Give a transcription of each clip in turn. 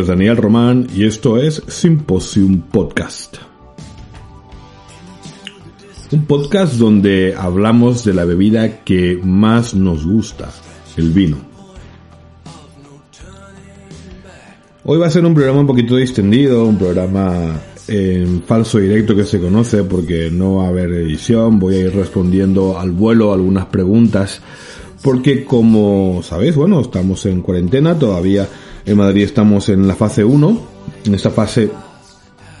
es Daniel Román y esto es Symposium Podcast. Un podcast donde hablamos de la bebida que más nos gusta, el vino. Hoy va a ser un programa un poquito distendido, un programa en falso directo que se conoce porque no va a haber edición, voy a ir respondiendo al vuelo algunas preguntas porque como sabéis, bueno, estamos en cuarentena, todavía en Madrid estamos en la fase 1, en esta fase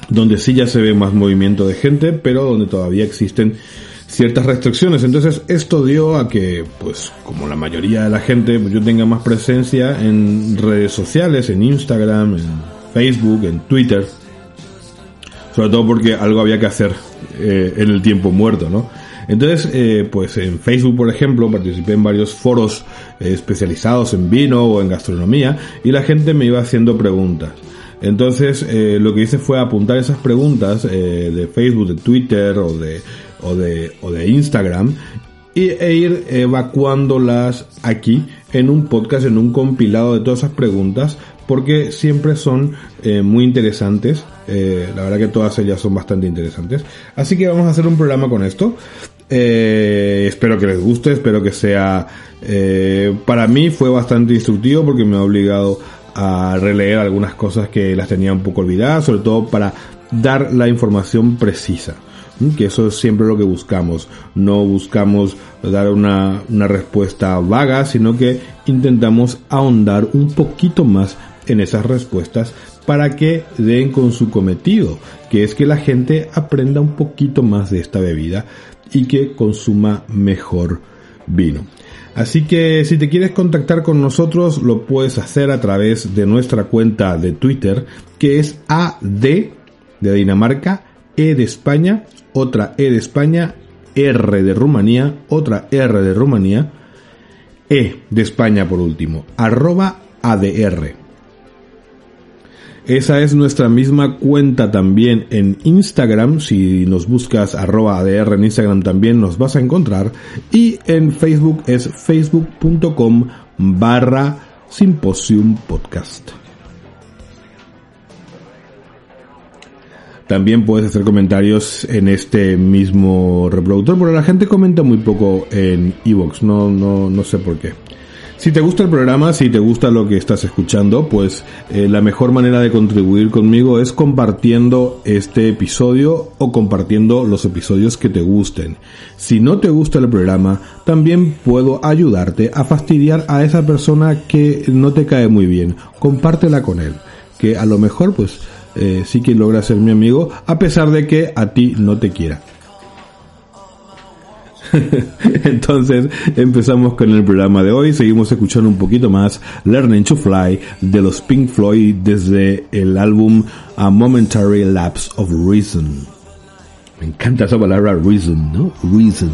donde sí ya se ve más movimiento de gente, pero donde todavía existen ciertas restricciones. Entonces esto dio a que, pues como la mayoría de la gente, pues, yo tenga más presencia en redes sociales, en Instagram, en Facebook, en Twitter. Sobre todo porque algo había que hacer eh, en el tiempo muerto, ¿no? Entonces, eh, pues en Facebook, por ejemplo, participé en varios foros eh, especializados en vino o en gastronomía y la gente me iba haciendo preguntas. Entonces, eh, lo que hice fue apuntar esas preguntas de Facebook, de Twitter o de, o de, o de Instagram y, e ir evacuándolas aquí en un podcast, en un compilado de todas esas preguntas, porque siempre son muy interesantes. la verdad que todas ellas son bastante interesantes. Así que vamos a hacer un programa con esto. Eh, espero que les guste, espero que sea... Eh, para mí fue bastante instructivo porque me ha obligado a releer algunas cosas que las tenía un poco olvidadas, sobre todo para dar la información precisa. Que eso es siempre lo que buscamos. No buscamos dar una, una respuesta vaga, sino que intentamos ahondar un poquito más en esas respuestas para que den con su cometido, que es que la gente aprenda un poquito más de esta bebida y que consuma mejor vino. Así que si te quieres contactar con nosotros lo puedes hacer a través de nuestra cuenta de Twitter que es AD de Dinamarca, E de España, otra E de España, R de Rumanía, otra R de Rumanía, E de España por último, arroba ADR. Esa es nuestra misma cuenta también en Instagram. Si nos buscas arroba ADR en Instagram también nos vas a encontrar. Y en Facebook es facebook.com barra Symposium Podcast. También puedes hacer comentarios en este mismo reproductor, pero la gente comenta muy poco en Evox, no, no, no sé por qué. Si te gusta el programa, si te gusta lo que estás escuchando, pues eh, la mejor manera de contribuir conmigo es compartiendo este episodio o compartiendo los episodios que te gusten. Si no te gusta el programa, también puedo ayudarte a fastidiar a esa persona que no te cae muy bien. Compártela con él, que a lo mejor pues eh, sí que logra ser mi amigo a pesar de que a ti no te quiera. Entonces empezamos con el programa de hoy, seguimos escuchando un poquito más Learning to Fly de los Pink Floyd desde el álbum A Momentary Lapse of Reason. Me encanta esa palabra reason, ¿no? Reason.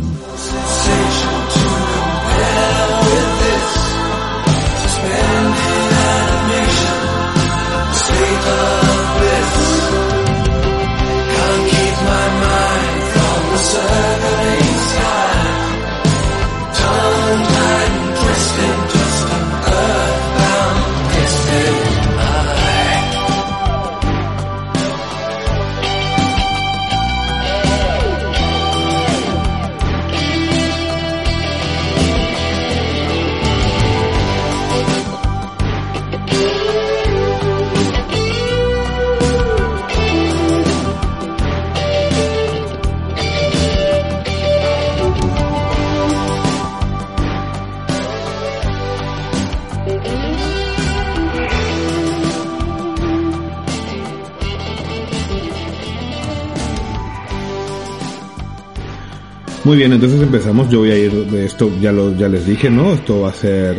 Muy bien, entonces empezamos. Yo voy a ir esto, ya lo, les dije, ¿no? Esto va a ser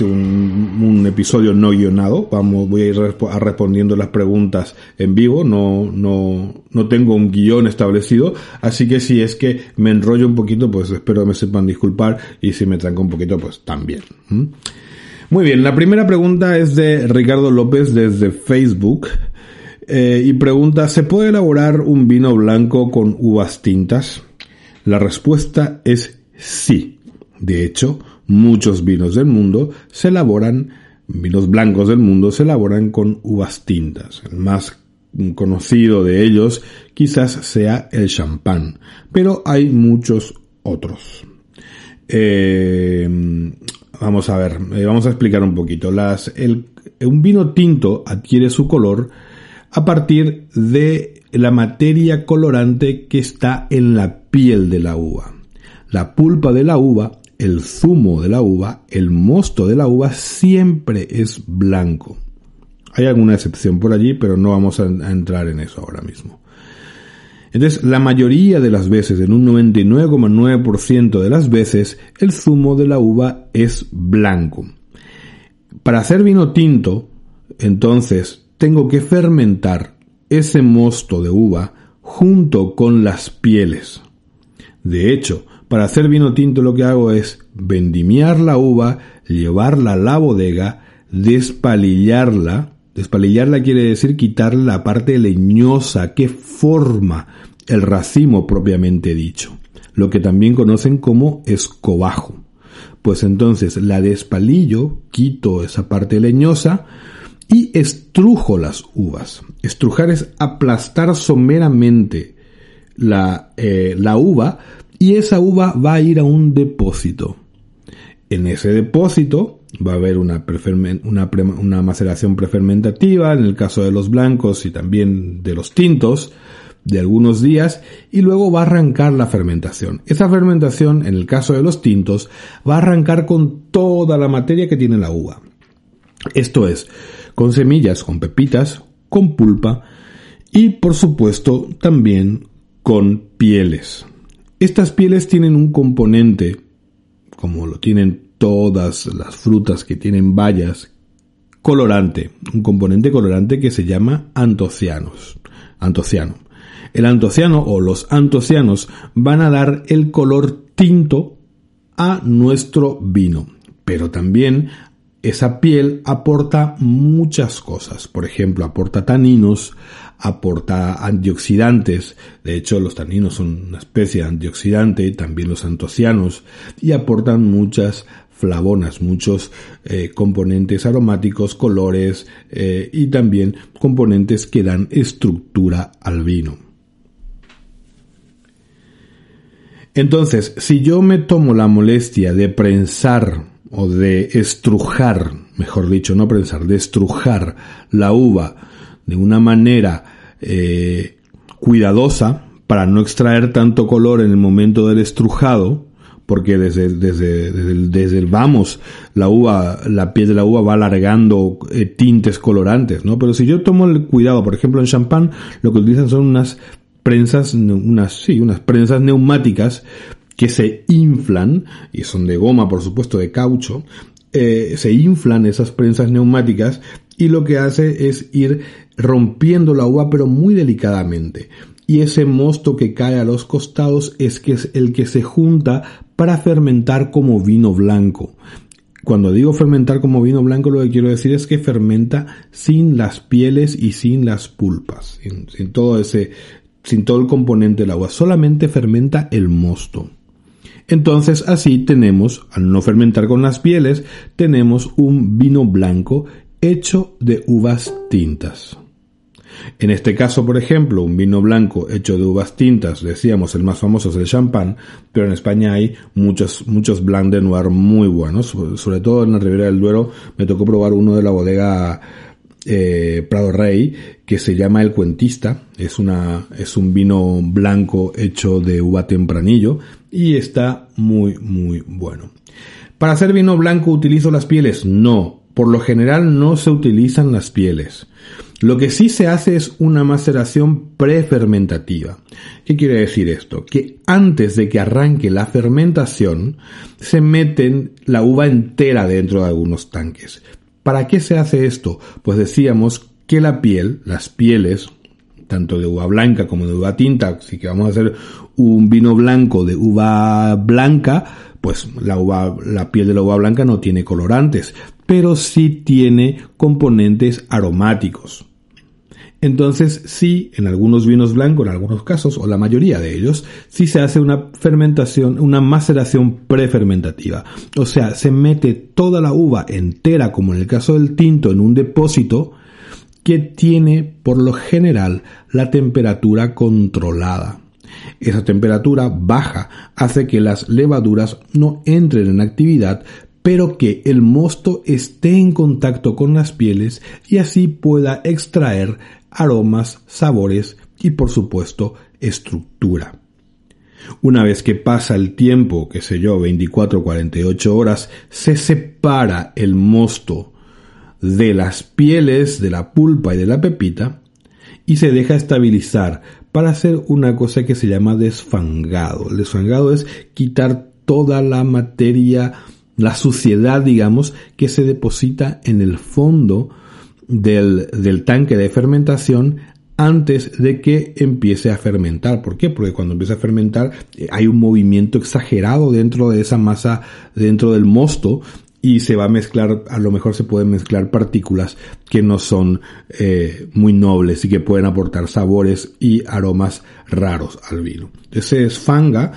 un, un, episodio no guionado. Vamos, voy a ir a respondiendo las preguntas en vivo. No, no, no tengo un guion establecido. Así que si es que me enrollo un poquito, pues espero me sepan disculpar. Y si me tranco un poquito, pues también. Muy bien, la primera pregunta es de Ricardo López desde Facebook. Eh, y pregunta, ¿se puede elaborar un vino blanco con uvas tintas? La respuesta es sí. De hecho, muchos vinos del mundo se elaboran vinos blancos del mundo se elaboran con uvas tintas. El más conocido de ellos quizás sea el champán, pero hay muchos otros. Eh, vamos a ver, eh, vamos a explicar un poquito. Las, un vino tinto adquiere su color a partir de la materia colorante que está en la piel de la uva. La pulpa de la uva, el zumo de la uva, el mosto de la uva siempre es blanco. Hay alguna excepción por allí, pero no vamos a, entrar en eso ahora mismo. Entonces, la mayoría de las veces, en un 99,9% de las veces, el zumo de la uva es blanco. Para hacer vino tinto, entonces, tengo que fermentar ese mosto de uva junto con las pieles. De hecho, para hacer vino tinto lo que hago es vendimiar la uva, llevarla a la bodega, despalillarla, Despalillarla quiere decir quitar la parte leñosa que forma el racimo propiamente dicho, lo que también conocen como escobajo. Pues entonces la despalillo, quito esa parte leñosa y estrujo las uvas. Estrujar es aplastar someramente la, eh, la uva y esa uva va a ir a un depósito. En ese depósito va a haber una, una, una, maceración prefermentativa, en el caso de los blancos y también de los tintos, de algunos días, y luego va a arrancar la fermentación. Esa fermentación, en el caso de los tintos, va a arrancar con toda la materia que tiene la uva. Esto es, con semillas, con pepitas, con pulpa y, por supuesto, también con pieles. Estas pieles tienen un componente, como lo tienen todas las frutas que tienen bayas, colorante, un componente colorante que se llama antocianos, antociano. El antociano o los antocianos van a dar el color tinto a nuestro vino, pero también esa piel aporta muchas cosas. Por ejemplo, aporta taninos, aporta antioxidantes. De hecho, los taninos son una especie de antioxidante, también los antocianos, y aportan muchas flavonas, muchos eh, componentes aromáticos, colores eh, y también componentes que dan estructura al vino. Entonces, si yo me tomo la molestia de prensar o de estrujar, mejor dicho, no prensar, de estrujar la uva de una manera eh, cuidadosa para no extraer tanto color en el momento del estrujado, porque desde, desde, desde, el, vamos, la uva, la piel de la uva va alargando eh, tintes colorantes, ¿no? Pero si yo tomo el cuidado, por ejemplo, en champán, lo que utilizan son unas prensas, unas, sí, unas prensas neumáticas que se inflan, y son de goma, por supuesto, de caucho, eh, se inflan esas prensas neumáticas y lo que hace es ir rompiendo la uva, pero muy delicadamente y ese mosto que cae a los costados es que es el que se junta para fermentar como vino blanco. Cuando digo fermentar como vino blanco, lo que quiero decir es que fermenta sin las pieles y sin las pulpas, sin, todo ese, sin todo el componente del agua, solamente fermenta el mosto. Entonces así tenemos, al no fermentar con las pieles, tenemos un vino blanco hecho de uvas tintas. En este caso, por ejemplo, un vino blanco hecho de uvas tintas, decíamos, el más famoso es el champán, pero en España hay muchos, muchos blancs de noir muy buenos, sobre todo en la Ribera del Duero me tocó probar uno de la bodega eh, Prado Rey que se llama El Cuentista, es una, es un vino blanco hecho de uva tempranillo y está muy, muy bueno. ¿Para hacer vino blanco utilizo las pieles? No, por lo general no se utilizan las pieles. Lo que sí se hace es una maceración prefermentativa. ¿Qué quiere decir esto? Que antes de que arranque la fermentación, se meten la uva entera dentro de algunos tanques. ¿Para qué se hace esto? Pues decíamos que la piel, las pieles, tanto de uva blanca como de uva tinta, si que vamos a hacer un vino blanco de uva blanca, pues la uva, la piel de la uva blanca no tiene colorantes, pero sí tiene componentes aromáticos. Entonces, sí, en algunos vinos blancos, en algunos casos, o la mayoría de ellos, sí se hace una fermentación, una maceración prefermentativa. O sea, se mete toda la uva entera, como en el caso del tinto, en un depósito que tiene, por lo general, la temperatura controlada. Esa temperatura baja hace que las levaduras no entren en actividad, pero que el mosto esté en contacto con las pieles y así pueda extraer aromas, sabores y por supuesto estructura. Una vez que pasa el tiempo, que sé yo, 24 48 horas, se separa el mosto de las pieles, de la pulpa y de la pepita y se deja estabilizar para hacer una cosa que se llama desfangado. El desfangado es quitar toda la materia la suciedad, digamos, que se deposita en el fondo del, del tanque de fermentación antes de que empiece a fermentar. ¿Por qué? Porque cuando empieza a fermentar eh, hay un movimiento exagerado dentro de esa masa, dentro del mosto, y se va a mezclar, a lo mejor se pueden mezclar partículas que no son eh, muy nobles y que pueden aportar sabores y aromas raros al vino. Entonces fanga,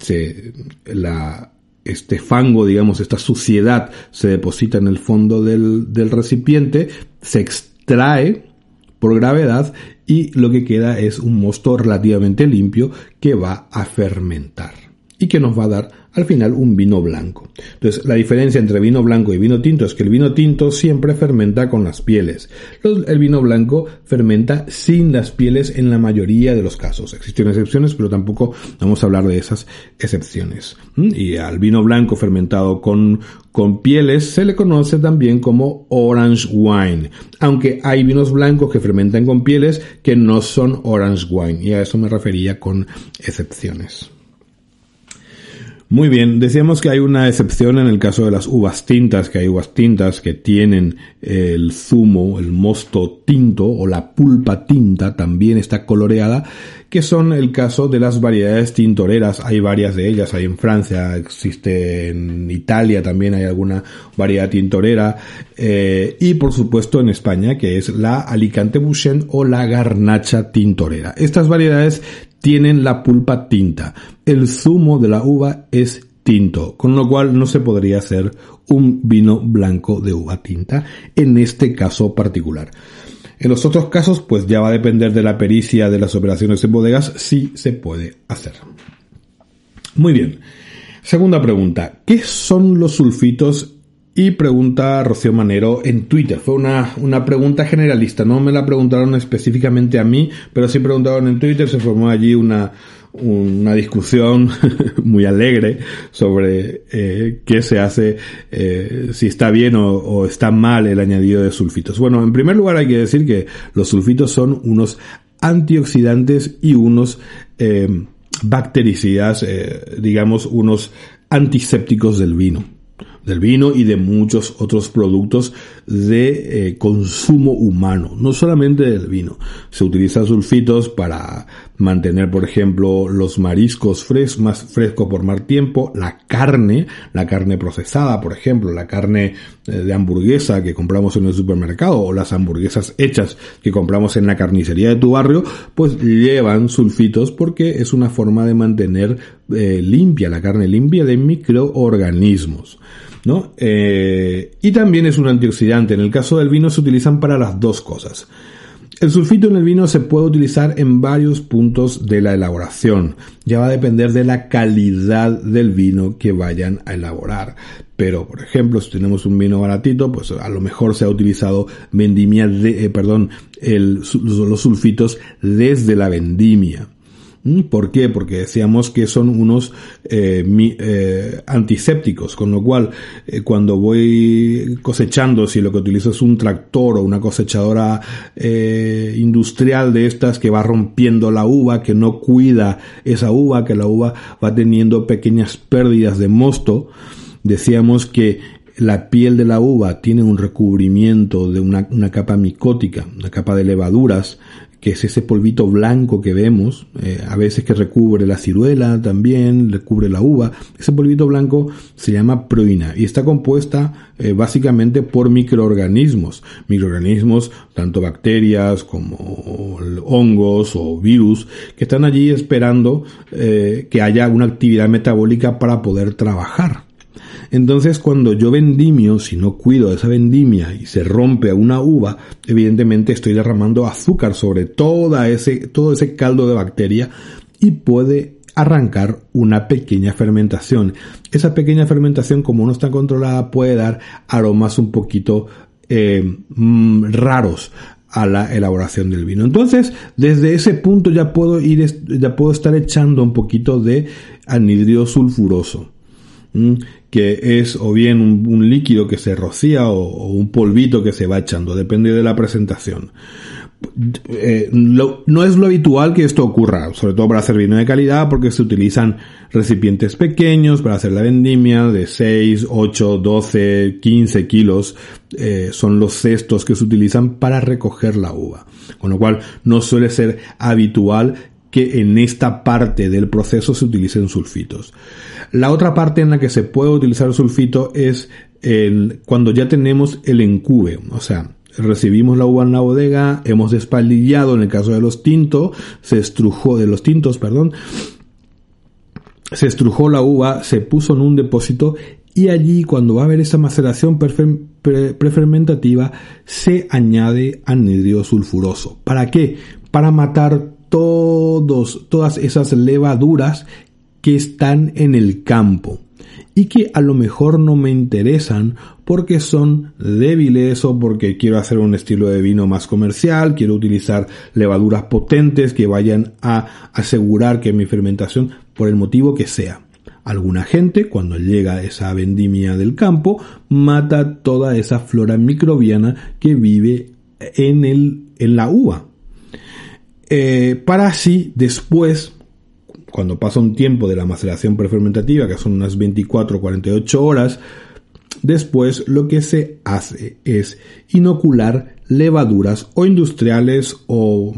se, la, este fango, digamos, esta suciedad se deposita en el fondo del, del recipiente, se extrae por gravedad y lo que queda es un mosto relativamente limpio que va a fermentar y que nos va a dar al final un vino blanco. Entonces, la diferencia entre vino blanco y vino tinto es que el vino tinto siempre fermenta con las pieles. El vino blanco fermenta sin las pieles en la mayoría de los casos. Existen excepciones, pero tampoco vamos a hablar de esas excepciones. ¿Mm? Y al vino blanco fermentado con, con pieles se le conoce también como orange wine, aunque hay vinos blancos que fermentan con pieles que no son orange wine, y a eso me refería con excepciones. Muy bien, decíamos que hay una excepción en el caso de las uvas tintas, que hay uvas tintas que tienen el zumo, el mosto tinto o la pulpa tinta, también está coloreada, que son el caso de las variedades tintoreras. Hay varias de ellas, hay en Francia, existe en Italia también hay alguna variedad tintorera, eh, y por supuesto en España, que es la Alicante Bouchen o la Garnacha tintorera. Estas variedades tienen la pulpa tinta. El zumo de la uva es tinto, con lo cual no se podría hacer un vino blanco de uva tinta en este caso particular. En los otros casos, pues ya va a depender de la pericia de las operaciones en bodegas si se puede hacer. Muy bien. Segunda pregunta. ¿Qué son los sulfitos y pregunta Rocío Manero en Twitter. Fue una, una pregunta generalista, no me la preguntaron específicamente a mí, pero sí preguntaron en Twitter, se formó allí una, una discusión muy alegre sobre eh, qué se hace, eh, si está bien o, está mal el añadido de sulfitos. Bueno, en primer lugar hay que decir que los sulfitos son unos antioxidantes y unos eh, bactericidas, digamos, unos antisépticos del vino del vino y de muchos otros productos de eh, consumo humano, no solamente del vino. Se utilizan sulfitos para mantener, por ejemplo, los mariscos fres más frescos por más tiempo, la carne, la carne procesada, por ejemplo, la carne eh, de hamburguesa que compramos en el supermercado o las hamburguesas hechas que compramos en la carnicería de tu barrio, pues llevan sulfitos porque es una forma de mantener eh, limpia la carne limpia de microorganismos. ¿No? Eh, y también es un antioxidante. En el caso del vino se utilizan para las dos cosas. El sulfito en el vino se puede utilizar en varios puntos de la elaboración. Ya va a depender de la calidad del vino que vayan a elaborar. Pero, por ejemplo, si tenemos un vino baratito, pues a lo mejor se ha utilizado vendimia de, eh, perdón, los sulfitos desde la vendimia. ¿Mm? ¿Por qué? Porque decíamos que son unos eh, eh, antisépticos, con lo cual eh, cuando voy cosechando, si lo que utilizo es un tractor o una cosechadora industrial de estas que va rompiendo la uva, que no cuida esa uva, que la uva va teniendo pequeñas pérdidas de mosto, decíamos que la piel de la uva tiene un recubrimiento de una, una capa micótica, una capa de levaduras que es ese polvito blanco que vemos, eh, a veces que recubre la ciruela también, recubre la uva. Ese polvito blanco se llama proina y está compuesta eh, básicamente por microorganismos. Microorganismos, tanto bacterias como hongos o virus, que están allí esperando eh, que haya una actividad metabólica para poder trabajar. Entonces, cuando yo vendimio, si no cuido esa vendimia y se rompe una uva, evidentemente estoy derramando azúcar sobre toda ese, todo ese caldo de bacteria y puede arrancar una pequeña fermentación. Esa pequeña fermentación, como no está controlada, puede dar aromas un poquito eh, mm, raros a la elaboración del vino. Entonces, desde ese punto ya puedo ir, ya puedo estar echando un poquito de anhidrio sulfuroso que es o bien un, líquido que se rocía o, un polvito que se va echando, depende de la presentación. Eh, no es lo habitual que esto ocurra, sobre todo para hacer vino de calidad, porque se utilizan recipientes pequeños para hacer la vendimia de 6, 8, 12, 15 kilos. Eh, son los cestos que se utilizan para recoger la uva. Con lo cual no suele ser habitual que en esta parte del proceso se utilicen sulfitos. La otra parte en la que se puede utilizar sulfito es cuando ya tenemos el encube, o sea, recibimos la uva en la bodega, hemos despaldillado en el caso de los tintos, se estrujó de los tintos, perdón, se estrujó la uva, se puso en un depósito y allí cuando va a haber esa maceración prefermentativa se añade anhidrio sulfuroso. ¿Para qué? Para matar todos, todas esas levaduras que están en el campo y que a lo mejor no me interesan porque son débiles o porque quiero hacer un estilo de vino más comercial, quiero utilizar levaduras potentes que vayan a asegurar que mi fermentación, por el motivo que sea. Alguna gente, cuando llega esa vendimia del campo, mata toda esa flora microbiana que vive en, el, en la uva. Eh, para así después, cuando pasa un tiempo de la maceración prefermentativa, que son unas 24 o 48 horas, después lo que se hace es inocular levaduras o industriales o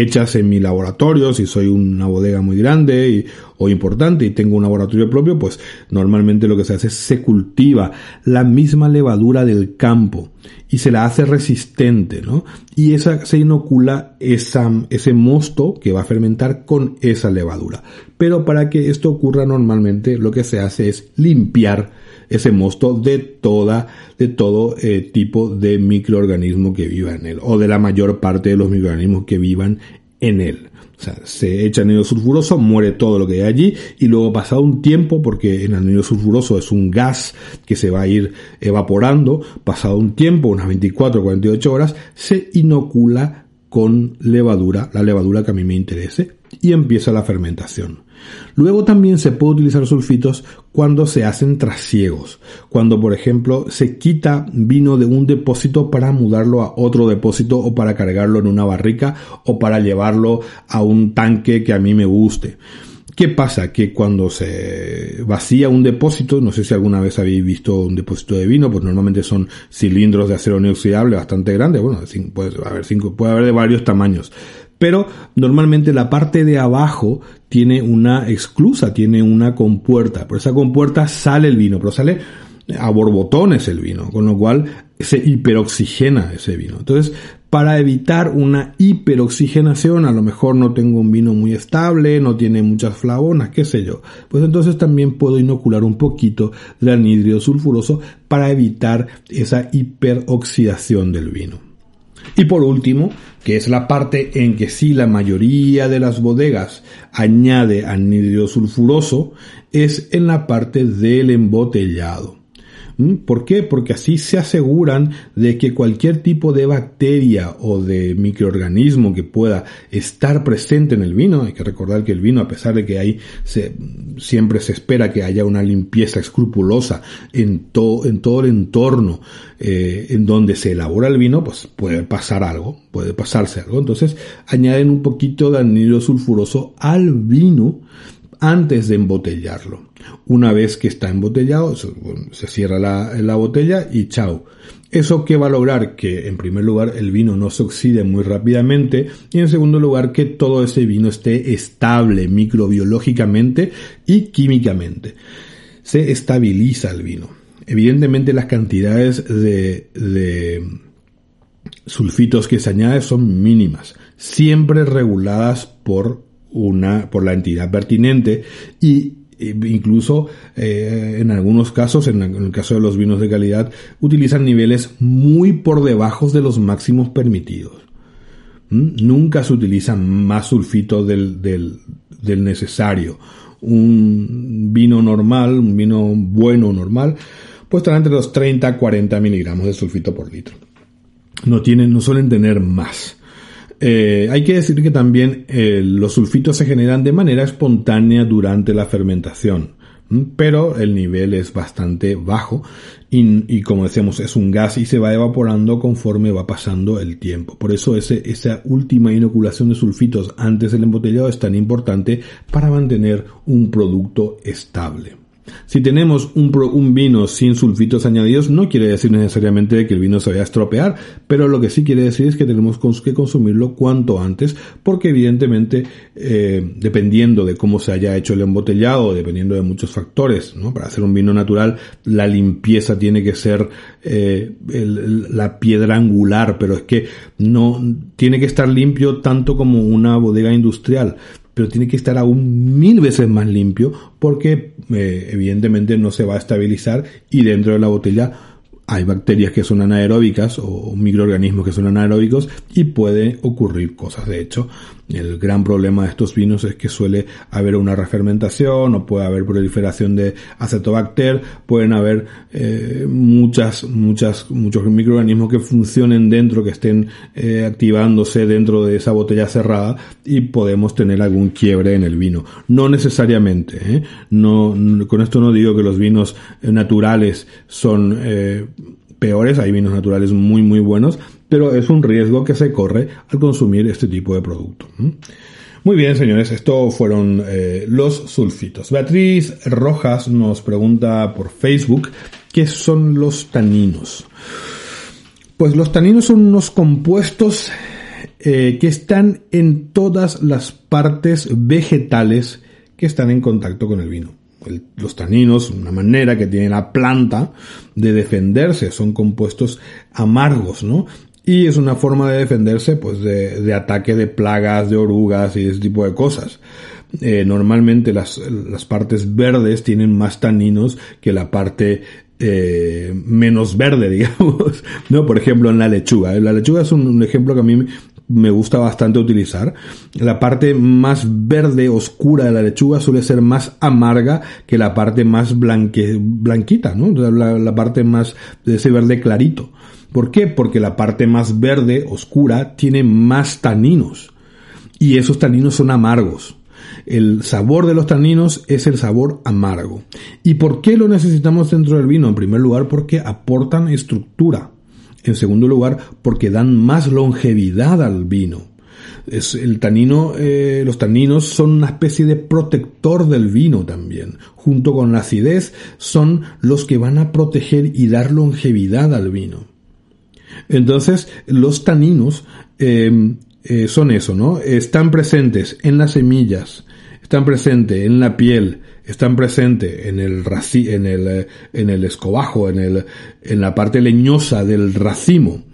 hechas en mi laboratorio, si soy una bodega muy grande o importante y tengo un laboratorio propio, pues normalmente lo que se hace es se cultiva la misma levadura del campo y se la hace resistente, ¿no? Y esa se inocula esa, ese mosto que va a fermentar con esa levadura. Pero para que esto ocurra normalmente lo que se hace es limpiar ese mosto de toda, de todo eh, tipo de microorganismo que viva en él, o de la mayor parte de los microorganismos que vivan en él. O sea, se echa anhídrido sulfuroso, muere todo lo que hay allí y luego pasado un tiempo, porque el anhídrido sulfuroso es un gas que se va a ir evaporando, pasado un tiempo, unas 24 o 48 horas, se inocula con levadura, la levadura que a mí me interese, y empieza la fermentación. Luego también se puede utilizar sulfitos cuando se hacen trasiegos, cuando por ejemplo se quita vino de un depósito para mudarlo a otro depósito o para cargarlo en una barrica o para llevarlo a un tanque que a mí me guste. ¿Qué pasa? Que cuando se vacía un depósito, no sé si alguna vez habéis visto un depósito de vino, pues normalmente son cilindros de acero inoxidable bastante grandes, bueno, puede haber, cinco, puede haber de varios tamaños pero normalmente la parte de abajo tiene una exclusa, tiene una compuerta. Por esa compuerta sale el vino, pero sale a borbotones el vino, con lo cual se hiperoxigena ese vino. Entonces, para evitar una hiperoxigenación, a lo mejor no tengo un vino muy estable, no tiene muchas flavonas, qué sé yo. Pues entonces también puedo inocular un poquito de anhídrido sulfuroso para evitar esa hiperoxidación del vino. Y por último, que es la parte en que sí la mayoría de las bodegas añade anhídrido sulfuroso, es en la parte del embotellado. ¿Mm? ¿Por qué? Porque así se aseguran de que cualquier tipo de bacteria o de microorganismo que pueda estar presente en el vino, hay que recordar que el vino, a pesar de que hay, siempre se espera que haya una limpieza escrupulosa en, todo en todo el entorno eh, en donde se elabora el vino, pues puede pasar algo, puede pasarse algo. Entonces añaden un poquito de anhídrido sulfuroso al vino antes de embotellarlo. Una vez que está embotellado, se cierra la, la botella y chao. ¿Eso que va a lograr? Que en primer lugar el vino no se oxide muy rápidamente y en segundo lugar que todo ese vino esté estable microbiológicamente y químicamente. Se estabiliza el vino. Evidentemente las cantidades de, de sulfitos que se añaden son mínimas, siempre reguladas por una, por la entidad pertinente y incluso eh, en algunos casos, en, el caso de los vinos de calidad, utilizan niveles muy por debajo de los máximos permitidos. ¿Mm? Nunca se utiliza más sulfito del, necesario. Un vino normal, un vino bueno normal, pues estará entre los 30 a 40 miligramos de sulfito por litro. No tienen, no suelen tener más. Eh, hay que decir que también eh, los sulfitos se generan de manera espontánea durante la fermentación, pero el nivel es bastante bajo y, como decíamos es un gas y se va evaporando conforme va pasando el tiempo. Por eso esa última inoculación de sulfitos antes del embotellado es tan importante para mantener un producto estable. Si tenemos un, vino sin sulfitos añadidos, no quiere decir necesariamente que el vino se vaya a estropear, pero lo que sí quiere decir es que tenemos que consumirlo cuanto antes, porque evidentemente, eh, dependiendo de cómo se haya hecho el embotellado, dependiendo de muchos factores, ¿no? para hacer un vino natural, la limpieza tiene que ser eh, la piedra angular, pero es que no tiene que estar limpio tanto como una bodega industrial pero tiene que estar aún mil veces más limpio porque eh, evidentemente no se va a estabilizar y dentro de la botella hay bacterias que son anaeróbicas o microorganismos que son anaeróbicos y puede ocurrir cosas. De hecho, el gran problema de estos vinos es que suele haber una refermentación o puede haber proliferación de acetobacter, pueden haber eh, muchas, muchas, muchos microorganismos que funcionen dentro, que estén eh, activándose dentro de esa botella cerrada y podemos tener algún quiebre en el vino. No necesariamente, ¿eh? no, con esto no digo que los vinos naturales son peores, hay vinos naturales muy muy buenos, pero es un riesgo que se corre al consumir este tipo de producto. Muy bien, señores, esto fueron eh, los sulfitos. Beatriz Rojas nos pregunta por Facebook qué son los taninos. Pues los taninos son unos compuestos eh, que están en todas las partes vegetales que están en contacto con el vino los taninos, una manera que tiene la planta de defenderse, son compuestos amargos, ¿no? Y es una forma de defenderse, pues, de, ataque de plagas, de orugas y ese tipo de cosas. Eh, normalmente las, las partes verdes tienen más taninos que la parte eh, menos verde, digamos, ¿no? Por ejemplo, en la lechuga. La lechuga es un, ejemplo que a mí me gusta bastante utilizar. La parte más verde oscura de la lechuga suele ser más amarga que la parte más blanque, blanquita, ¿no? La, parte más de ese verde clarito. ¿Por qué? Porque la parte más verde oscura tiene más taninos. Y esos taninos son amargos. El sabor de los taninos es el sabor amargo. ¿Y por qué lo necesitamos dentro del vino? En primer lugar, porque aportan estructura. En segundo lugar, porque dan más longevidad al vino. Es el tanino, eh, los taninos son una especie de protector del vino también. Junto con la acidez son los que van a proteger y dar longevidad al vino. Entonces, los taninos em, eh, son eso, ¿no? Están presentes en las semillas, están presentes en la piel, están presentes en el, en el, eh, en el escobajo, en, el, en la parte leñosa del racimo,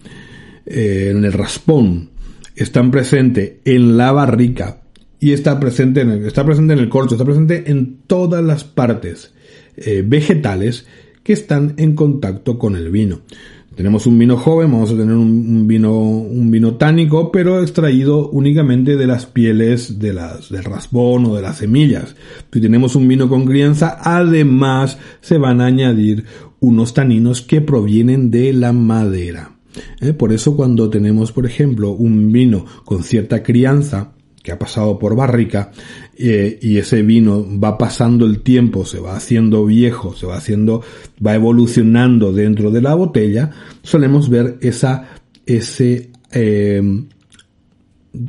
eh, en el raspón, están presentes en la barrica y está presente en el, está presente en el corcho, está presente en todas las partes vegetales que están en contacto con el vino tenemos un vino joven, vamos a tener un, vino, un vino tánico, pero extraído únicamente de las pieles de las, del raspón o de las semillas. Si tenemos un vino con crianza, además se van a añadir unos taninos que provienen de la madera. ¿Eh? Por eso cuando tenemos, por ejemplo, un vino con cierta crianza, que ha pasado por barrica eh, y ese vino va pasando el tiempo, se va haciendo viejo, se va haciendo, va evolucionando dentro de la botella, solemos ver esa, ese, eh,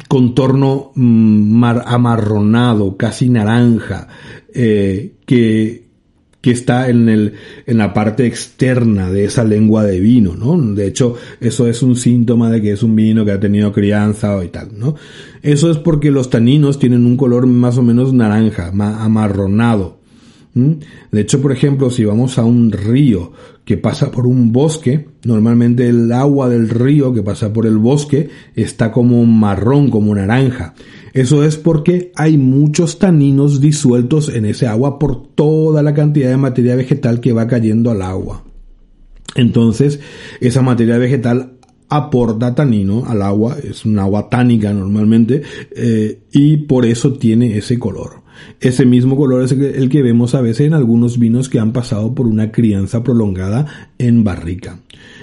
contorno mm, amarronado, casi naranja, eh, que, que está en, el, en la parte externa de esa lengua de vino, ¿no? De hecho, eso es un síntoma de que es un vino que ha tenido crianza y tal, ¿no? Eso es porque los taninos tienen un color más o menos naranja, amarronado. De hecho, por ejemplo, si vamos a un río que pasa por un bosque, normalmente el agua del río que pasa por el bosque está como marrón, como naranja. Eso es porque hay muchos taninos disueltos en ese agua por toda la cantidad de materia vegetal que va cayendo al agua. Entonces, esa materia vegetal aporta tanino al agua, es un agua tánica normalmente, eh, y por eso tiene ese color. Ese mismo color es el que vemos a veces en algunos vinos que han pasado por una crianza prolongada en barrica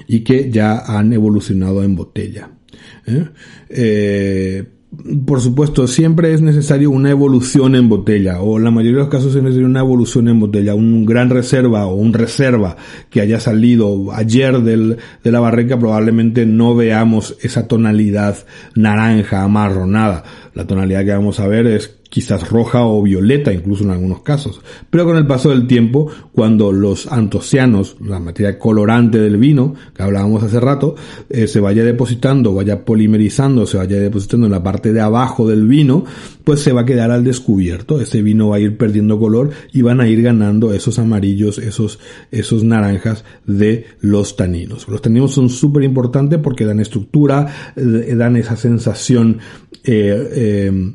y que ya han evolucionado en botella. ¿eh? Eh, por supuesto, siempre es necesario una evolución en botella, o en la mayoría de los casos es necesario una evolución en botella, un gran reserva o un reserva que haya salido ayer del, de la barrica, probablemente no veamos esa tonalidad naranja, amarronada. La tonalidad que vamos a ver es quizás roja o violeta incluso en algunos casos. Pero con el paso del tiempo, cuando los antocianos, la materia colorante del vino, que hablábamos hace rato, eh, se vaya depositando, vaya polimerizando, se vaya depositando en la parte de abajo del vino, pues se va a quedar al descubierto. Ese vino va a ir perdiendo color y van a ir ganando esos amarillos, esos, esos naranjas de los taninos. Los taninos son súper importantes porque dan estructura, eh, dan esa sensación eh,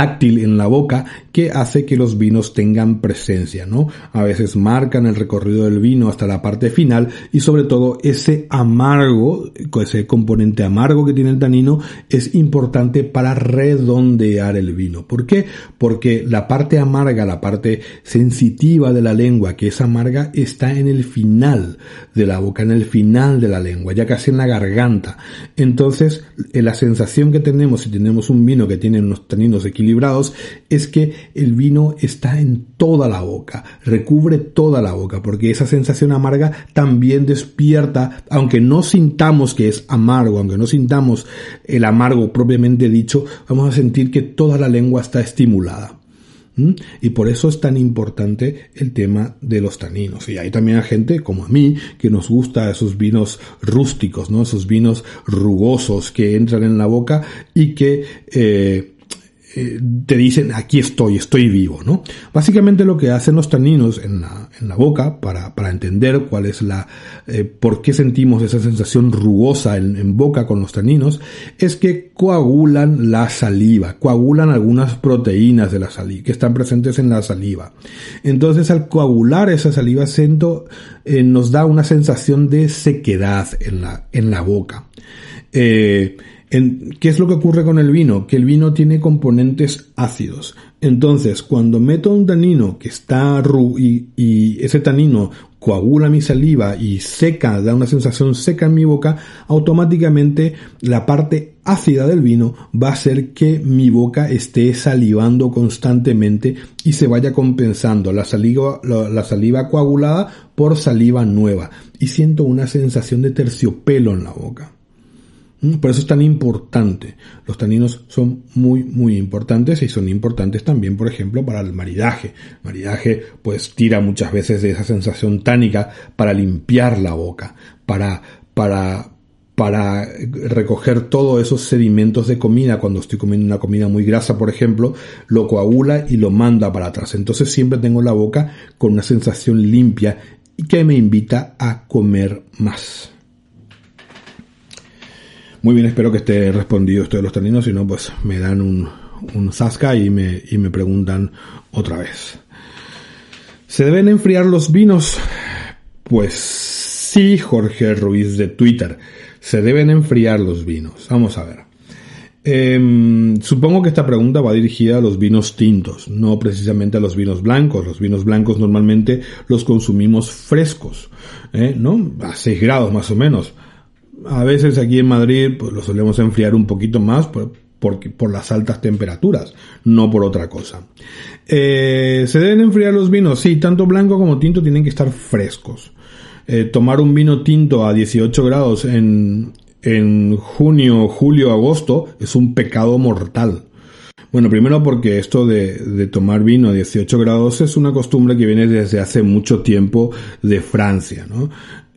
táctil en la boca que hace que los vinos tengan presencia, ¿no? A veces marcan el recorrido del vino hasta la parte final y sobre todo ese amargo, ese componente amargo que tiene el tanino es importante para redondear el vino. ¿Por qué? Porque la parte amarga, la parte sensitiva de la lengua, que es amarga, está en el final de la boca, en el final de la lengua, ya casi en la garganta. Entonces, la sensación que tenemos si tenemos un vino que tiene unos taninos equilibrados es que el vino está en toda la boca, recubre toda la boca, porque esa sensación amarga también despierta, aunque no sintamos que es amargo, aunque no sintamos el amargo propiamente dicho, vamos a sentir que toda la lengua está estimulada. Y por eso es tan importante el tema de los taninos. Y hay también gente como a mí que nos gusta esos vinos rústicos, ¿no? Esos vinos rugosos que entran en la boca y que eh, eh, te dicen aquí estoy, estoy vivo, ¿no? Básicamente lo que hacen los taninos en la, boca para, para, entender cuál es la, eh, por qué sentimos esa sensación rugosa en, boca con los taninos, es que coagulan la saliva, coagulan algunas proteínas de la saliva, que están presentes en la saliva. Entonces al coagular esa saliva siento, eh, nos da una sensación de sequedad en la, en la boca. ¿Qué es lo que ocurre con el vino? Que el vino tiene componentes ácidos. Entonces, cuando meto un tanino que está y, y, ese tanino coagula mi saliva y seca, da una sensación seca en mi boca, automáticamente la parte ácida del vino va a hacer que mi boca esté salivando constantemente y se vaya compensando la saliva coagulada por saliva nueva y siento una sensación de terciopelo en la boca. Mm, por eso es tan importante. Los taninos son muy, muy importantes y son importantes también, por ejemplo, para el maridaje. Maridaje, pues, tira muchas veces de esa sensación tánica para limpiar la boca, para, para, para recoger todos esos sedimentos de comida. Cuando estoy comiendo una comida muy grasa, por ejemplo, lo coagula y lo manda para atrás. Entonces siempre tengo la boca con una sensación limpia y que me invita a comer más. Muy bien, espero que esté respondido esto de los taninos, si no, pues me dan un, un zasca y me, y me preguntan otra vez. ¿Se deben enfriar los vinos? Pues sí, Jorge Ruiz de Twitter. Se deben enfriar los vinos. Vamos a ver. Em, supongo que esta pregunta va dirigida a los vinos tintos, no precisamente a los vinos blancos. Los vinos blancos normalmente los consumimos frescos, ¿eh? ¿no? A 6 grados más o menos a veces aquí en Madrid pues lo solemos enfriar un poquito más por, por, las altas temperaturas, no por otra cosa. Eh, ¿Se deben enfriar los vinos? Sí, tanto blanco como tinto tienen que estar frescos. Eh, tomar un vino tinto a 18 grados en, en junio, julio, agosto es un pecado mortal. Bueno, primero porque esto de, tomar vino a 18 grados es una costumbre que viene desde hace mucho tiempo de Francia, ¿no?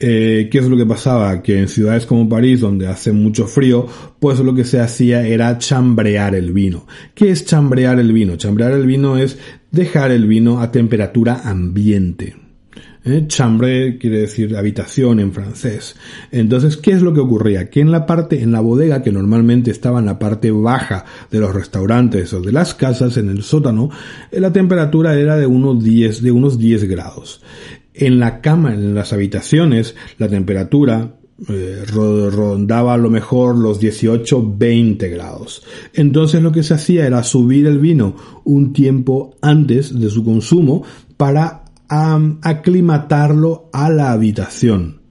Eh, ¿Qué es lo que pasaba? Que en ciudades como París, donde hace mucho frío, pues lo que se hacía era chambrear el vino. ¿Qué es chambrear el vino? Chambrear el vino es dejar el vino a temperatura ambiente. ¿eh? Chambre quiere decir habitación en francés. Entonces, ¿qué es lo que ocurría? Que en la parte, en la bodega, que normalmente estaba en la parte baja de los restaurantes o de las casas, en el sótano, eh, la temperatura era de unos 10, de unos 10 grados. En la cama, en las habitaciones, la temperatura eh, rondaba a lo mejor los 18, 20 grados. Entonces lo que se hacía era subir el vino un tiempo antes de su consumo para aclimatarlo a la habitación.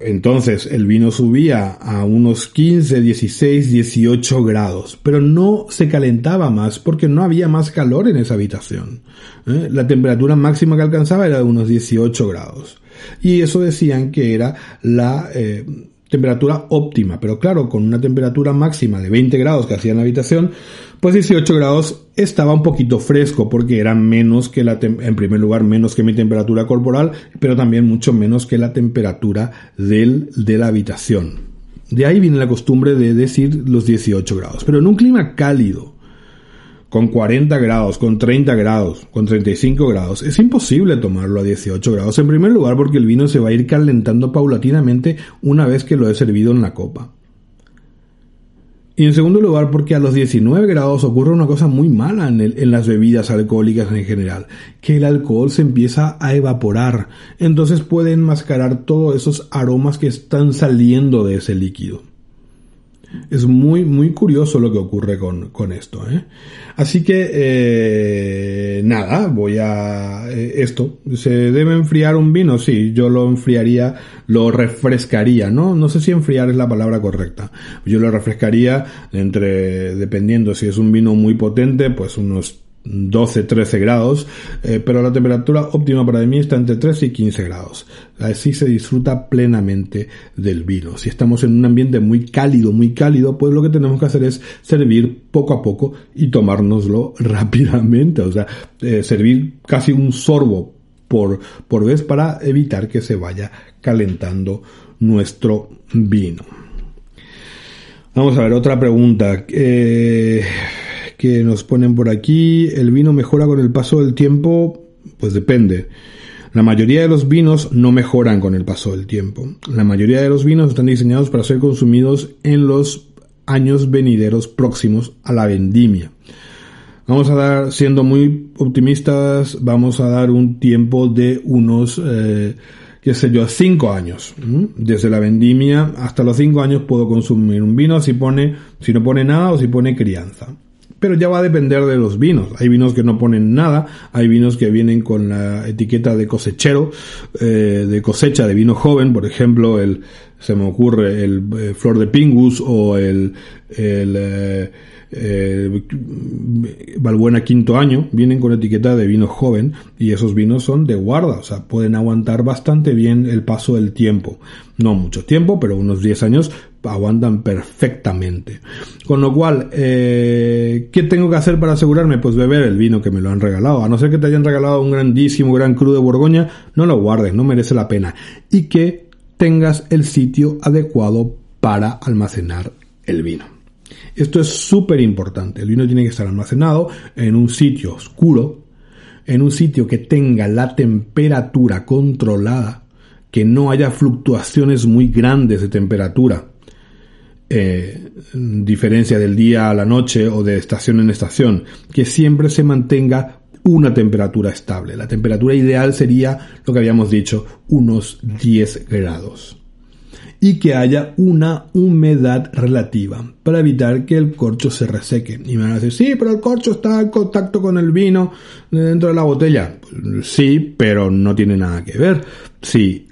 Entonces el vino subía a unos 15, 16, 18 grados, pero no se calentaba más porque no había más calor en esa habitación. ¿eh? La temperatura máxima que alcanzaba era de unos 18 grados. Y eso decían que era la eh, temperatura óptima, pero claro, con una temperatura máxima de 20 grados que hacía en la habitación, pues 18 grados estaba un poquito fresco porque era menos que la, en primer lugar, menos que mi temperatura corporal, pero también mucho menos que la temperatura del, de la habitación. De ahí viene la costumbre de decir los 18 grados. Pero en un clima cálido, con 40 grados, con 30 grados, con 35 grados, es imposible tomarlo a 18 grados. En primer lugar porque el vino se va a ir calentando paulatinamente una vez que lo he servido en la copa. Y en segundo lugar porque a los 19 grados ocurre una cosa muy mala en, en, las bebidas alcohólicas en general, que el alcohol se empieza a evaporar, entonces puede enmascarar todos esos aromas que están saliendo de ese líquido. Es muy, muy curioso lo que ocurre con, con esto. ¿eh? Así que, eh, nada, voy a... Eh, esto, ¿se debe enfriar un vino? Sí, yo lo enfriaría, lo refrescaría, ¿no? No sé si enfriar es la palabra correcta. Yo lo refrescaría entre, dependiendo si es un vino muy potente, pues unos 12-13 grados, eh, pero la temperatura óptima para mí está entre 13 y 15 grados. Así se disfruta plenamente del vino. Si estamos en un ambiente muy cálido, muy cálido, pues lo que tenemos que hacer es servir poco a poco y tomárnoslo rápidamente. O sea, eh, servir casi un sorbo por, por vez para evitar que se vaya calentando nuestro vino. Vamos a ver, otra pregunta. Eh, que nos ponen por aquí. ¿El vino mejora con el paso del tiempo? Pues depende. La mayoría de los vinos no mejoran con el paso del tiempo. La mayoría de los vinos están diseñados para ser consumidos en los años venideros próximos a la vendimia. Vamos a dar, siendo muy optimistas, vamos a dar un tiempo de unos, eh, qué sé yo, cinco años. Desde la vendimia hasta los cinco años puedo consumir un vino si pone, si no pone nada o si pone crianza pero ya va a depender de los vinos. Hay vinos que no ponen nada, hay vinos que vienen con la etiqueta de cosechero, eh, de cosecha de vino joven, por ejemplo, el se me ocurre el eh, Flor de Pingus o el, eh, Valbuena quinto año, vienen con etiqueta de vino joven y esos vinos son de guarda, o sea, pueden aguantar bastante bien el paso del tiempo. No mucho tiempo, pero unos 10 años aguantan perfectamente. Con lo cual, eh, ¿qué tengo que hacer para asegurarme? Pues beber el vino que me lo han regalado. A no ser que te hayan regalado un grandísimo gran cru de Borgoña, no lo guardes, no merece la pena. Y que tengas el sitio adecuado para almacenar el vino. Esto es súper importante. El vino tiene que estar almacenado en un sitio oscuro, en un sitio que tenga la temperatura controlada, que no haya fluctuaciones muy grandes de temperatura, eh, diferencia del día a la noche o de estación en estación, que siempre se mantenga una temperatura estable. La temperatura ideal sería lo que habíamos dicho, unos 10 grados y que haya una humedad relativa para evitar que el corcho se reseque. Y me van a decir, sí, pero el corcho está en contacto con el vino dentro de la botella. Sí, pero no tiene nada que ver. Si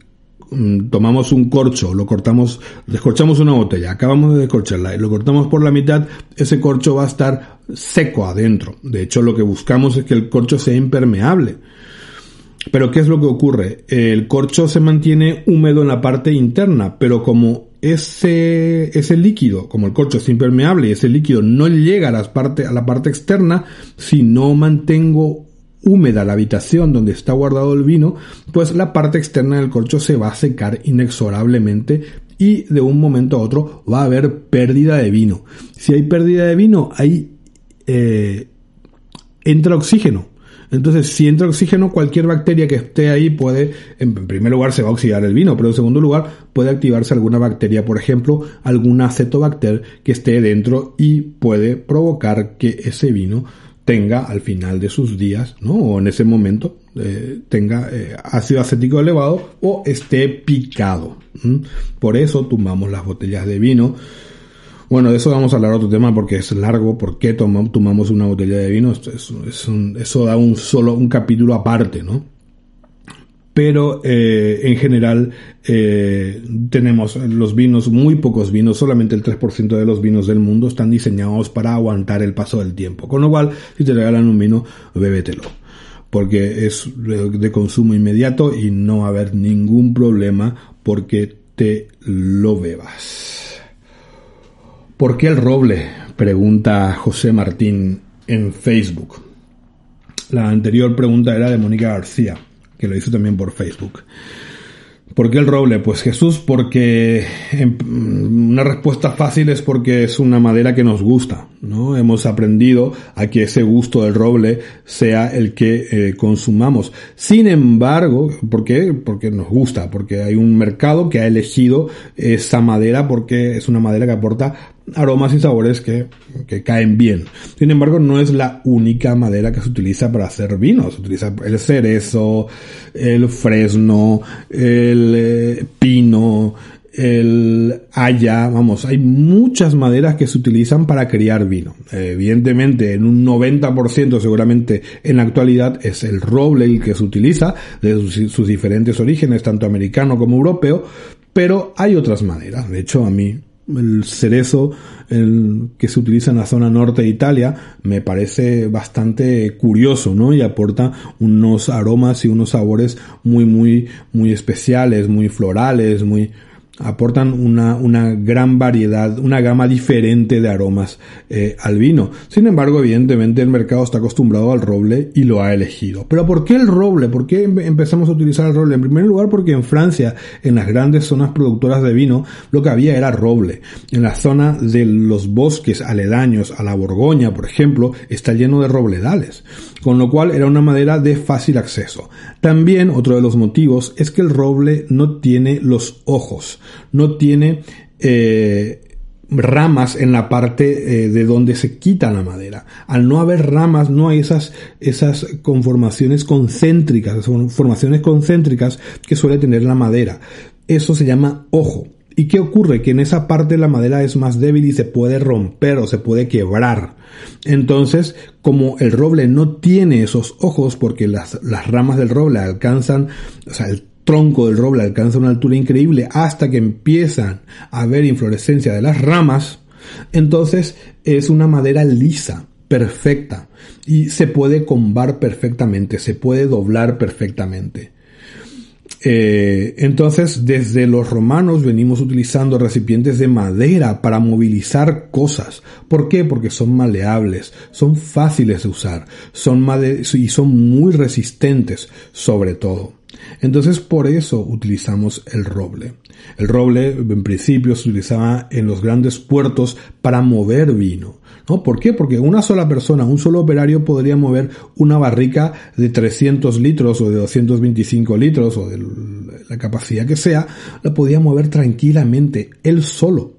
tomamos un corcho, lo cortamos, descorchamos una botella, acabamos de descorcharla y lo cortamos por la mitad, ese corcho va a estar seco adentro. De hecho, lo que buscamos es que el corcho sea impermeable. Pero ¿qué es lo que ocurre? El corcho se mantiene húmedo en la parte interna, pero como ese, ese líquido, como el corcho es impermeable y ese líquido no llega a, parte, a la parte externa, si no mantengo húmeda la habitación donde está guardado el vino, pues la parte externa del corcho se va a secar inexorablemente y de un momento a otro va a haber pérdida de vino. Si hay pérdida de vino, ahí eh, entra oxígeno. Entonces, si entra oxígeno, cualquier bacteria que esté ahí puede, en primer lugar, se va a oxidar el vino, pero en segundo lugar, puede activarse alguna bacteria, por ejemplo, alguna acetobacter que esté dentro y puede provocar que ese vino tenga al final de sus días, ¿no? O en ese momento eh, tenga eh, ácido acético elevado o esté picado. Por eso tomamos las botellas de vino. Bueno, de eso vamos a hablar otro tema porque es largo. ¿Por qué tomamos una botella de vino? eso da un solo un capítulo aparte, ¿no? Pero eh, en general eh, tenemos los vinos, muy pocos vinos, solamente el 3% de los vinos del mundo están diseñados para aguantar el paso del tiempo. Con lo cual, si te regalan un vino, bébetelo. Porque es de consumo inmediato y no va a haber ningún problema porque te lo bebas. ¿Por qué el roble? Pregunta José Martín en Facebook. La anterior pregunta era de Mónica García que lo hizo también por Facebook. ¿Por qué el roble? Pues Jesús, porque una respuesta fácil es porque es una madera que nos gusta, ¿no? Hemos aprendido a que ese gusto del roble sea el que eh, consumamos. Sin embargo, ¿por qué? Porque nos gusta, porque hay un mercado que ha elegido esa madera porque es una madera que aporta aromas y sabores que, que, caen bien. Sin embargo, no es la única madera que se utiliza para hacer vinos. Se utiliza el cerezo, el fresno, el eh, pino, el haya, vamos, hay muchas maderas que se utilizan para criar vino. evidentemente, en un 90% seguramente en la actualidad es el roble el que se utiliza de sus diferentes orígenes, tanto americano como europeo, pero hay otras maderas. De hecho, a mí el cerezo el que se utiliza en la zona norte de Italia me parece bastante curioso, ¿no? Y aporta unos aromas y unos sabores muy, muy, muy especiales, muy florales, muy, aportan una, una, gran variedad, una gama diferente de aromas eh, al vino. Sin embargo, evidentemente el mercado está acostumbrado al roble y lo ha elegido. Pero ¿por qué el roble? ¿Por qué empezamos a utilizar el roble? En primer lugar, porque en Francia, en las grandes zonas productoras de vino, lo que había era roble. En la zona de los bosques aledaños a la Borgoña, por ejemplo, está lleno de robledales, con lo cual era una madera de fácil acceso. También otro de los motivos es que el roble no tiene los ojos no tiene eh, ramas en la parte eh, de donde se quita la madera. Al no haber ramas, no hay esas, esas conformaciones concéntricas, formaciones concéntricas que suele tener la madera. Eso se llama ojo. ¿Y qué ocurre? Que en esa parte la madera es más débil y se puede romper o se puede quebrar. Entonces, como el roble no tiene esos ojos, porque las, las ramas del roble alcanzan, o sea, el tronco del roble alcanza una altura increíble hasta que empiezan a ver inflorescencia de las ramas, entonces es una madera lisa, perfecta, y se puede combar perfectamente, se puede doblar perfectamente. Eh, entonces, desde los romanos venimos utilizando recipientes de madera para movilizar cosas. ¿Por qué? Porque son maleables, son fáciles de usar, son y son muy resistentes, sobre todo. Entonces por eso utilizamos el roble. El roble en principio se utilizaba en los grandes puertos para mover vino. ¿No? ¿Por qué? Porque una sola persona, un solo operario podría mover una barrica de 300 litros o de 225 litros o de la capacidad que sea, la podía mover tranquilamente, él solo.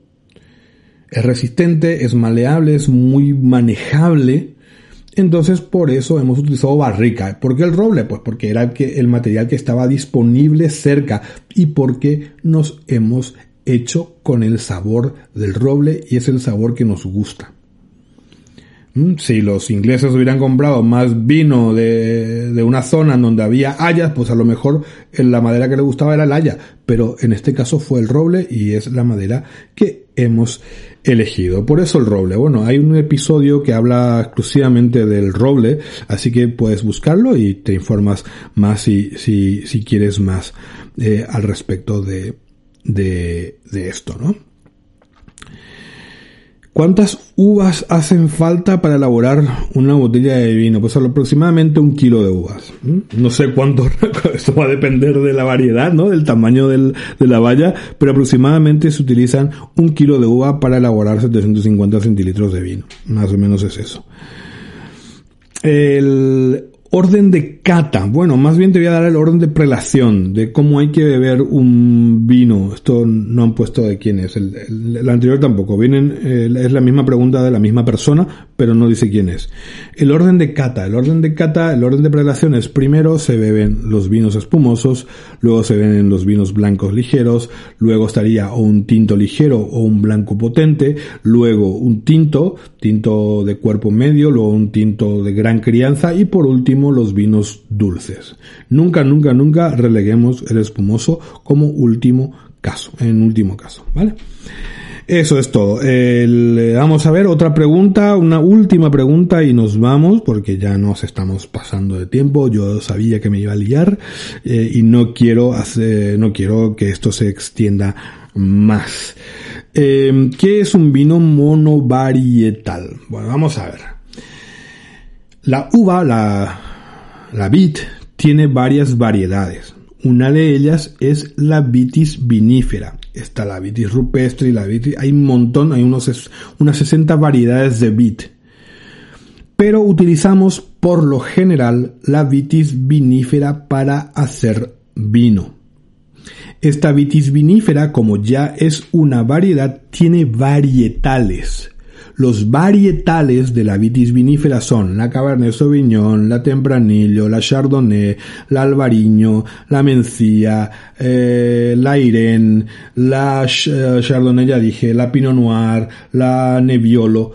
Es resistente, es maleable, es muy manejable entonces por eso hemos utilizado barrica. ¿Por qué el roble? Pues porque era el, material que estaba disponible cerca y porque nos hemos hecho con el sabor del roble y es el sabor que nos gusta. Mm, si los ingleses hubieran comprado más vino de, de, una zona en donde había hayas, pues a lo mejor la madera que le gustaba era el haya, pero en este caso fue el roble y es la madera que hemos elegido. Por eso el roble. Bueno, hay un episodio que habla exclusivamente del roble, así que puedes buscarlo y te informas más si, si, si quieres más eh, al respecto de, de, de esto, ¿no? ¿Cuántas uvas hacen falta para elaborar una botella de vino? Pues aproximadamente un kilo de uvas. No sé cuánto, esto va a depender de la variedad, ¿no? Del tamaño de la valla, pero aproximadamente se utilizan un kilo de uva para elaborar 750 centilitros de vino. Más o menos es eso. El, Orden de cata. Bueno, más bien te voy a dar el orden de prelación, de cómo hay que beber un vino. Esto no han puesto de quién es. El, anterior tampoco. Vienen, es la misma pregunta de la misma persona, pero no dice quién es. El orden de cata. El orden de cata, el orden de prelación es primero se beben los vinos espumosos, luego se beben los vinos blancos ligeros, luego estaría o un tinto ligero o un blanco potente, luego un tinto, tinto de cuerpo medio, luego un tinto de gran crianza y por último los vinos dulces. Nunca, nunca, nunca releguemos el espumoso como último caso, en último caso, ¿vale? Eso es todo. vamos a ver otra pregunta, una última pregunta y nos vamos porque ya nos estamos pasando de tiempo. Yo sabía que me iba a liar eh, y no quiero hacer, no quiero que esto se extienda más. Eh, ¿Qué es un vino monovarietal? Bueno, vamos a ver. La uva, la, la vid tiene varias variedades. Una de ellas es la vitis vinífera. Está la vitis rupestre y la vitis... Hay un montón, hay unos, unas 60 variedades de vid. Pero utilizamos por lo general la vitis vinífera para hacer vino. Esta vitis vinífera, como ya es una variedad, tiene varietales. Los varietales de la vitis vinífera son la Cabernet Sauvignon, la Tempranillo, la Chardonnay, la Albariño, la Mencía, eh, la Irene, la eh, Chardonnay ya dije, la Pinot Noir, la Nebbiolo.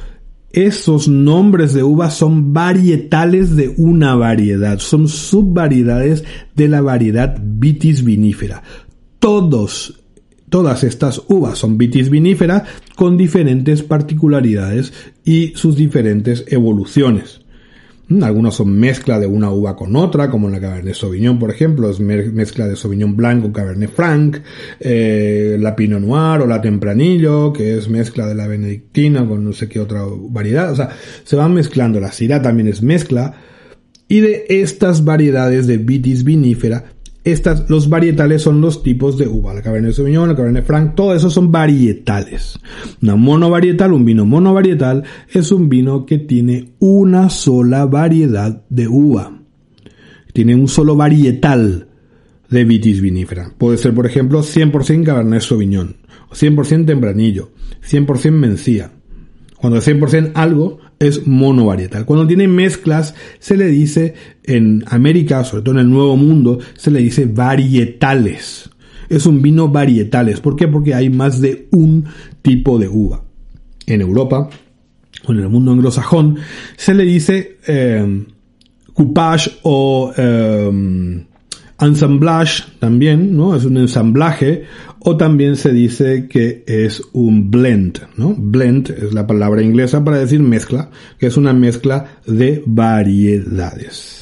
Esos nombres de uvas son varietales de una variedad, son subvariedades de la variedad vitis vinífera. Todos Todas estas uvas son vitis vinífera con diferentes particularidades y sus diferentes evoluciones. Mm, algunas son mezcla de una uva con otra, como la Cabernet Sauvignon, por ejemplo, es mezcla de Sauvignon Blanco, Cabernet Franc, eh, la Pinot Noir o la Tempranillo, que es mezcla de la Benedictina con no sé qué otra variedad. O sea, se van mezclando. La Syrah también es mezcla. Y de estas variedades de vitis vinífera estas, los varietales son los tipos de uva, la Cabernet Sauvignon, la Cabernet Franc, todo eso son varietales. Una monovarietal, un vino monovarietal, es un vino que tiene una sola variedad de uva. Tiene un solo varietal de vitis vinífera. Puede ser, por ejemplo, 100% Cabernet Sauvignon, o 100% Tempranillo, 100% Mencía. Cuando es 100% algo, es monovarietal. Cuando tiene mezclas, se le dice en América, sobre todo en el Nuevo Mundo, se le dice varietales. Es un vino varietales. ¿Por qué? Porque hay más de un tipo de uva. En Europa, o en el mundo anglosajón, se le dice eh, coupage o eh, ensemblage también, ¿no? Es un ensamblaje o también se dice que es un blend, ¿no? Blend es la palabra inglesa para decir mezcla, que es una mezcla de variedades.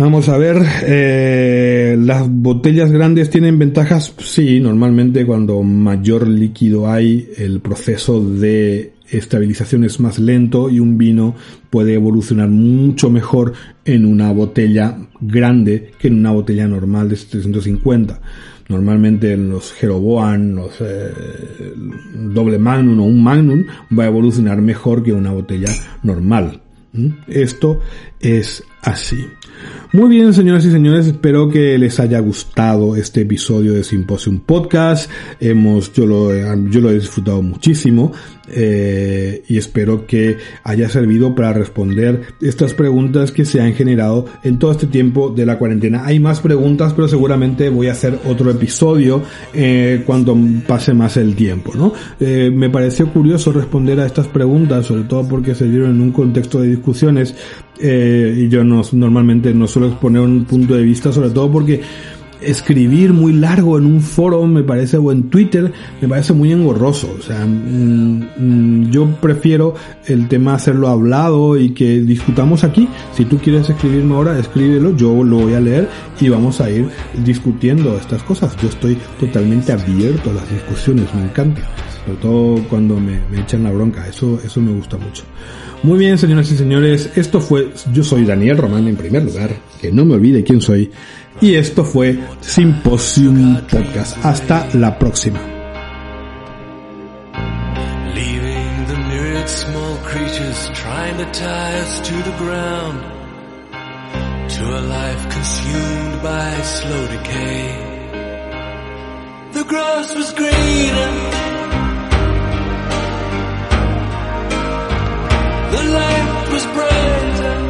Vamos a ver, eh, las botellas grandes tienen ventajas, sí, normalmente cuando mayor líquido hay, el proceso de estabilización es más lento y un vino puede evolucionar mucho mejor en una botella grande que en una botella normal de 350. Normalmente en los Jeroboam, los eh, doble magnum o un magnum va a evolucionar mejor que una botella normal. Esto es así. Muy bien, señoras y señores, espero que les haya gustado este episodio de Symposium Podcast. Hemos, yo lo, yo lo he disfrutado muchísimo eh, y espero que haya servido para responder estas preguntas que se han generado en todo este tiempo de la cuarentena. Hay más preguntas, pero seguramente voy a hacer otro episodio eh, cuando pase más el tiempo, ¿no? Eh, me pareció curioso responder a estas preguntas, sobre todo porque se dieron en un contexto de discusiones y yo no, normalmente no suelo exponer un punto de vista, sobre todo porque escribir muy largo en un foro me parece o en Twitter me parece muy engorroso. O sea, mm, mm, yo prefiero el tema hacerlo hablado y que discutamos aquí. Si tú quieres escribirme ahora, escríbelo, yo lo voy a leer y vamos a ir discutiendo estas cosas. Yo estoy totalmente abierto a las discusiones, me encanta. Sobre todo cuando me, me echan la bronca, eso, eso me gusta mucho. Muy bien, señoras y señores, esto fue, yo soy Daniel Román en primer lugar, que no me olvide quién soy, y esto fue Symposium Podcast. Hasta la próxima. The myriad small creatures light was brighter.